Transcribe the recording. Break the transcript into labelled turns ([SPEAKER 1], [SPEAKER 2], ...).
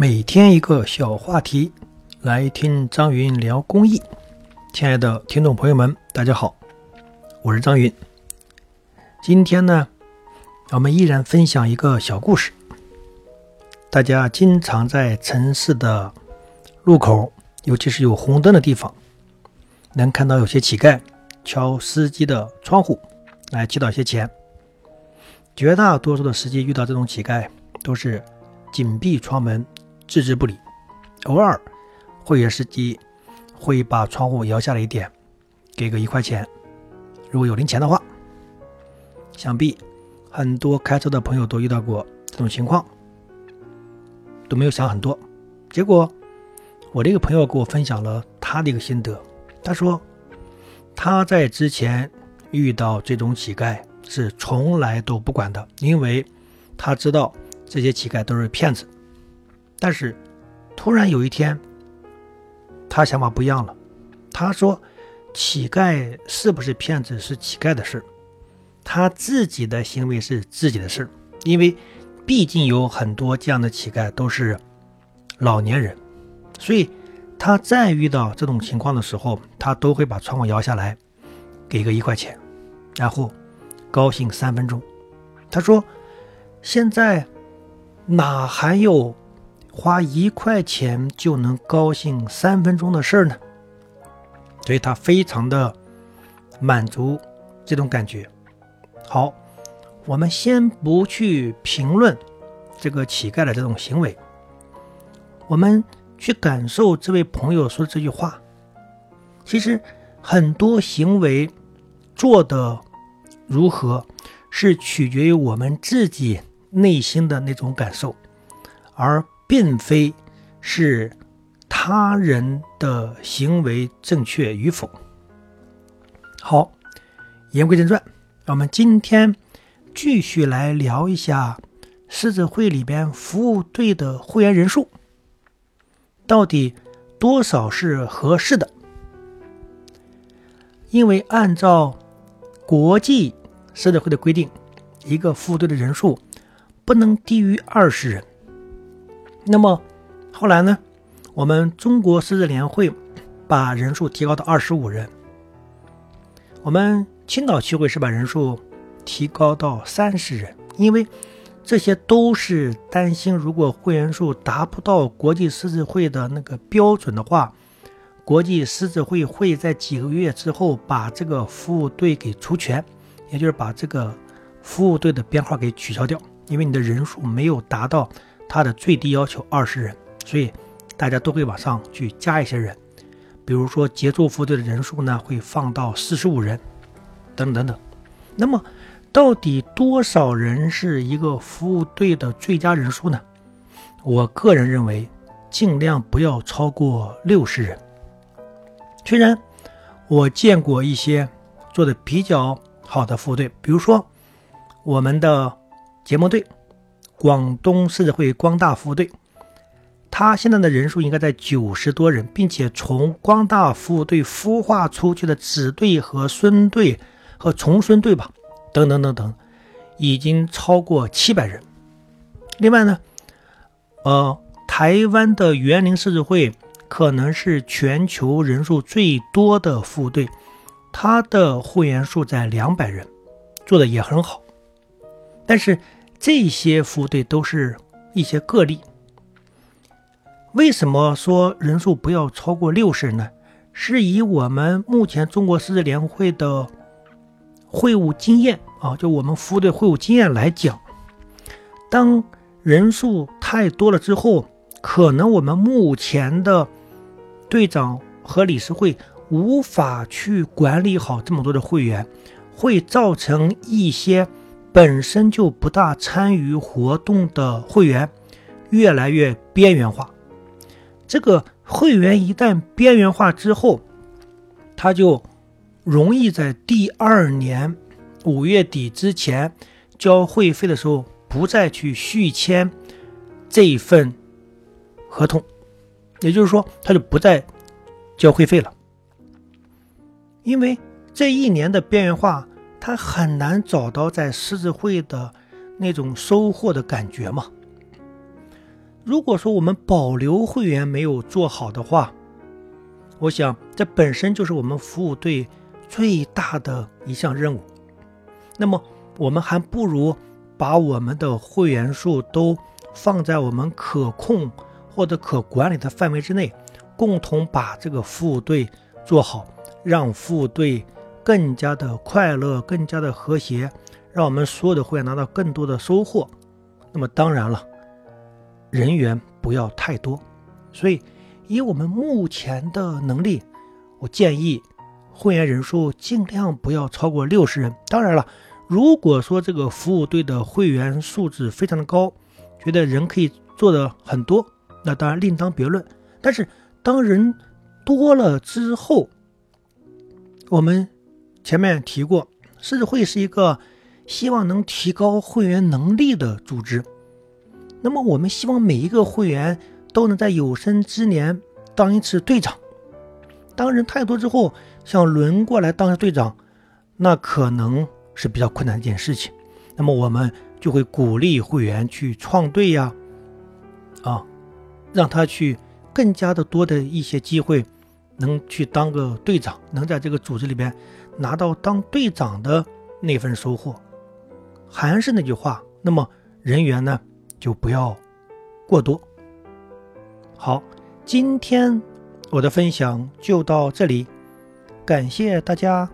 [SPEAKER 1] 每天一个小话题，来听张云聊公益。亲爱的听众朋友们，大家好，我是张云。今天呢，我们依然分享一个小故事。大家经常在城市的路口，尤其是有红灯的地方，能看到有些乞丐敲司机的窗户来乞讨些钱。绝大多数的司机遇到这种乞丐，都是紧闭窗门。置之不理，偶尔会员司机会把窗户摇下来一点，给个一块钱，如果有零钱的话。想必很多开车的朋友都遇到过这种情况，都没有想很多。结果我这个朋友给我分享了他的一个心得，他说他在之前遇到这种乞丐是从来都不管的，因为他知道这些乞丐都是骗子。但是，突然有一天，他想法不一样了。他说：“乞丐是不是骗子是乞丐的事，他自己的行为是自己的事。因为毕竟有很多这样的乞丐都是老年人，所以他再遇到这种情况的时候，他都会把窗户摇下来，给个一块钱，然后高兴三分钟。”他说：“现在哪还有？”花一块钱就能高兴三分钟的事儿呢，所以他非常的满足这种感觉。好，我们先不去评论这个乞丐的这种行为，我们去感受这位朋友说的这句话。其实很多行为做的如何，是取决于我们自己内心的那种感受，而。并非是他人的行为正确与否。好，言归正传，我们今天继续来聊一下狮子会里边服务队的会员人数，到底多少是合适的？因为按照国际狮子会的规定，一个服务队的人数不能低于二十人。那么后来呢？我们中国狮子联会把人数提高到二十五人。我们青岛区会是把人数提高到三十人，因为这些都是担心，如果会员数达不到国际狮子会的那个标准的话，国际狮子会会在几个月之后把这个服务队给除权，也就是把这个服务队的编号给取消掉，因为你的人数没有达到。它的最低要求二十人，所以大家都会往上去加一些人，比如说杰作服务队的人数呢会放到四十五人，等等等。那么，到底多少人是一个服务队的最佳人数呢？我个人认为，尽量不要超过六十人。虽然我见过一些做的比较好的服务队，比如说我们的节目队。广东狮子会光大服务队，他现在的人数应该在九十多人，并且从光大服务队孵化出去的子队和孙队和重孙队吧，等等等等，已经超过七百人。另外呢，呃，台湾的园林狮子会可能是全球人数最多的服务队，他的会员数在两百人，做的也很好，但是。这些服务队都是一些个例。为什么说人数不要超过六十人呢？是以我们目前中国狮子联会的会务经验啊，就我们服务队会务经验来讲，当人数太多了之后，可能我们目前的队长和理事会无法去管理好这么多的会员，会造成一些。本身就不大参与活动的会员，越来越边缘化。这个会员一旦边缘化之后，他就容易在第二年五月底之前交会费的时候，不再去续签这一份合同，也就是说，他就不再交会费了，因为这一年的边缘化。他很难找到在狮子会的那种收获的感觉嘛，如果说我们保留会员没有做好的话，我想这本身就是我们服务队最大的一项任务。那么我们还不如把我们的会员数都放在我们可控或者可管理的范围之内，共同把这个服务队做好，让服务队更加的快乐，更加的和谐，让我们所有的会员拿到更多的收获。那么当然了。人员不要太多，所以以我们目前的能力，我建议会员人数尽量不要超过六十人。当然了，如果说这个服务队的会员素质非常的高，觉得人可以做的很多，那当然另当别论。但是当人多了之后，我们前面提过，狮子会是一个希望能提高会员能力的组织。那么我们希望每一个会员都能在有生之年当一次队长。当人太多之后，想轮过来当队长，那可能是比较困难的一件事情。那么我们就会鼓励会员去创队呀，啊，让他去更加的多的一些机会，能去当个队长，能在这个组织里边拿到当队长的那份收获。还是那句话，那么人员呢？就不要过多。好，今天我的分享就到这里，感谢大家。